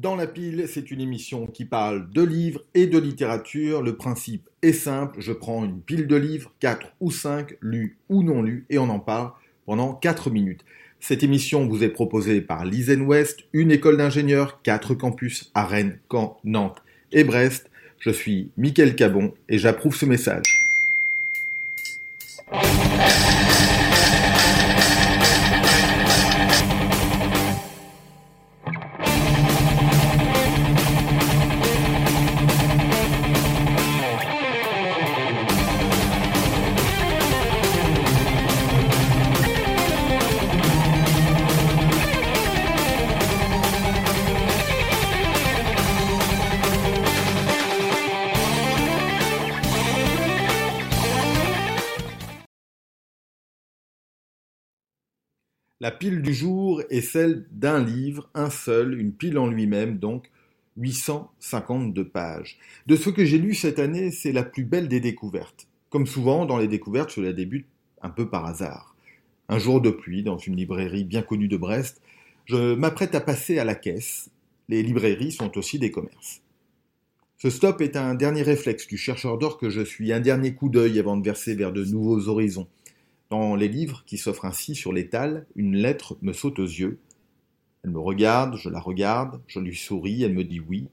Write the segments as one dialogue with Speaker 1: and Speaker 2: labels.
Speaker 1: Dans la pile, c'est une émission qui parle de livres et de littérature. Le principe est simple, je prends une pile de livres, 4 ou 5, lus ou non lus, et on en parle pendant 4 minutes. Cette émission vous est proposée par l'Isen West, une école d'ingénieurs, 4 campus à Rennes, Caen, Nantes et Brest. Je suis Mickaël Cabon et j'approuve ce message. La pile du jour est celle d'un livre, un seul, une pile en lui-même, donc 852 pages. De ce que j'ai lu cette année, c'est la plus belle des découvertes. Comme souvent dans les découvertes, je la débute un peu par hasard. Un jour de pluie, dans une librairie bien connue de Brest, je m'apprête à passer à la caisse. Les librairies sont aussi des commerces. Ce stop est un dernier réflexe du chercheur d'or que je suis, un dernier coup d'œil avant de verser vers de nouveaux horizons. Dans les livres qui s'offrent ainsi sur l'étal, une lettre me saute aux yeux. Elle me regarde, je la regarde, je lui souris, elle me dit oui.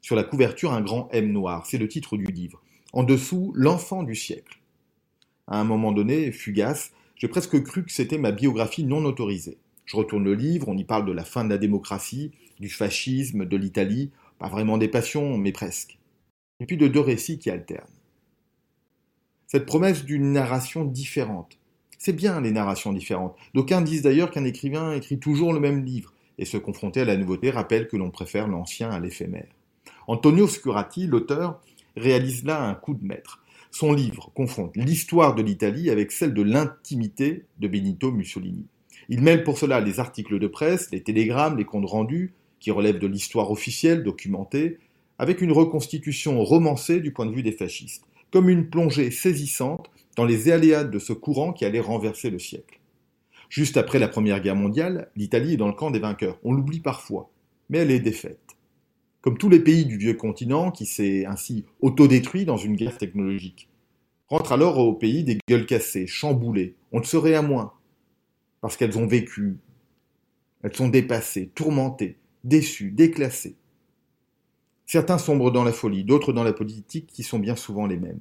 Speaker 1: Sur la couverture, un grand M noir, c'est le titre du livre. En dessous, L'enfant du siècle. À un moment donné, fugace, j'ai presque cru que c'était ma biographie non autorisée. Je retourne le livre, on y parle de la fin de la démocratie, du fascisme, de l'Italie, pas vraiment des passions, mais presque. Et puis de deux récits qui alternent. Cette promesse d'une narration différente, c'est bien les narrations différentes. D'aucuns disent d'ailleurs qu'un écrivain écrit toujours le même livre, et se confronter à la nouveauté rappelle que l'on préfère l'ancien à l'éphémère. Antonio Scurati, l'auteur, réalise là un coup de maître. Son livre confronte l'histoire de l'Italie avec celle de l'intimité de Benito Mussolini. Il mêle pour cela les articles de presse, les télégrammes, les comptes rendus, qui relèvent de l'histoire officielle documentée, avec une reconstitution romancée du point de vue des fascistes, comme une plongée saisissante dans les aléas de ce courant qui allait renverser le siècle. Juste après la Première Guerre mondiale, l'Italie est dans le camp des vainqueurs. On l'oublie parfois, mais elle est défaite. Comme tous les pays du vieux continent, qui s'est ainsi autodétruit dans une guerre technologique. Rentre alors au pays des gueules cassées, chamboulées. On ne serait à moins. Parce qu'elles ont vécu. Elles sont dépassées, tourmentées, déçues, déclassées. Certains sombrent dans la folie, d'autres dans la politique qui sont bien souvent les mêmes.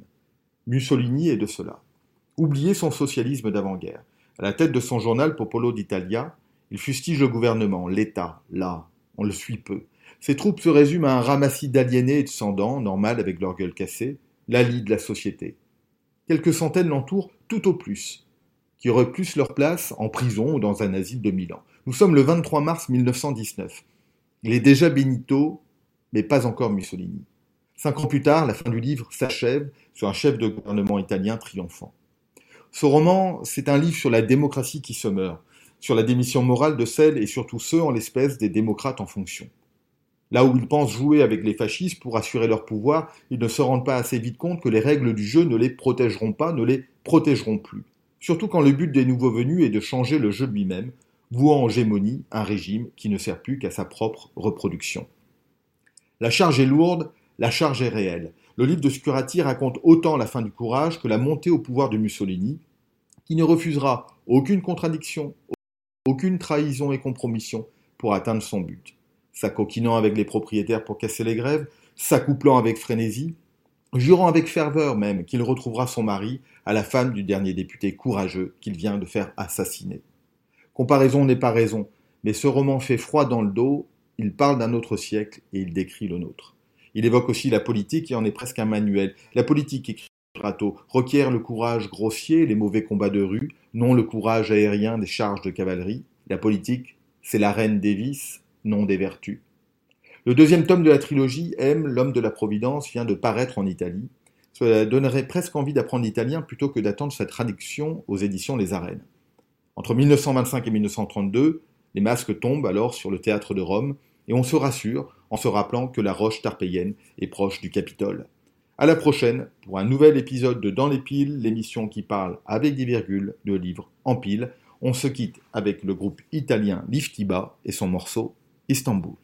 Speaker 1: Mussolini est de cela. Oubliez son socialisme d'avant-guerre. À la tête de son journal Popolo d'Italia, il fustige le gouvernement, l'État, là, on le suit peu. Ses troupes se résument à un ramassis d'aliénés et de sans-dents, normal avec leur gueule cassée, l'ali de la société. Quelques centaines l'entourent tout au plus, qui auraient plus leur place en prison ou dans un asile de Milan. Nous sommes le 23 mars 1919. Il est déjà Benito, mais pas encore Mussolini. Cinq ans plus tard, la fin du livre s'achève sur un chef de gouvernement italien triomphant. Ce roman, c'est un livre sur la démocratie qui se meurt, sur la démission morale de celles et surtout ceux en l'espèce des démocrates en fonction. Là où ils pensent jouer avec les fascistes pour assurer leur pouvoir, ils ne se rendent pas assez vite compte que les règles du jeu ne les protégeront pas, ne les protégeront plus. Surtout quand le but des nouveaux venus est de changer le jeu lui-même, vouant en hégémonie un régime qui ne sert plus qu'à sa propre reproduction. La charge est lourde, la charge est réelle. Le livre de Scurati raconte autant la fin du courage que la montée au pouvoir de Mussolini, qui ne refusera aucune contradiction, aucune trahison et compromission pour atteindre son but. S'acoquinant avec les propriétaires pour casser les grèves, s'accouplant avec frénésie, jurant avec ferveur même qu'il retrouvera son mari à la femme du dernier député courageux qu'il vient de faire assassiner. Comparaison n'est pas raison, mais ce roman fait froid dans le dos, il parle d'un autre siècle et il décrit le nôtre. Il évoque aussi la politique et en est presque un manuel. La politique, écrit Rato, requiert le courage grossier, les mauvais combats de rue, non le courage aérien des charges de cavalerie. La politique, c'est la reine des vices, non des vertus. Le deuxième tome de la trilogie, M, l'homme de la Providence, vient de paraître en Italie. Cela donnerait presque envie d'apprendre l'italien plutôt que d'attendre sa traduction aux éditions Les Arènes. Entre 1925 et 1932, les masques tombent alors sur le théâtre de Rome, et on se rassure en se rappelant que la roche tarpéienne est proche du Capitole. À la prochaine pour un nouvel épisode de Dans les piles, l'émission qui parle avec des virgules de livres en piles. On se quitte avec le groupe italien Liftiba et son morceau Istanbul.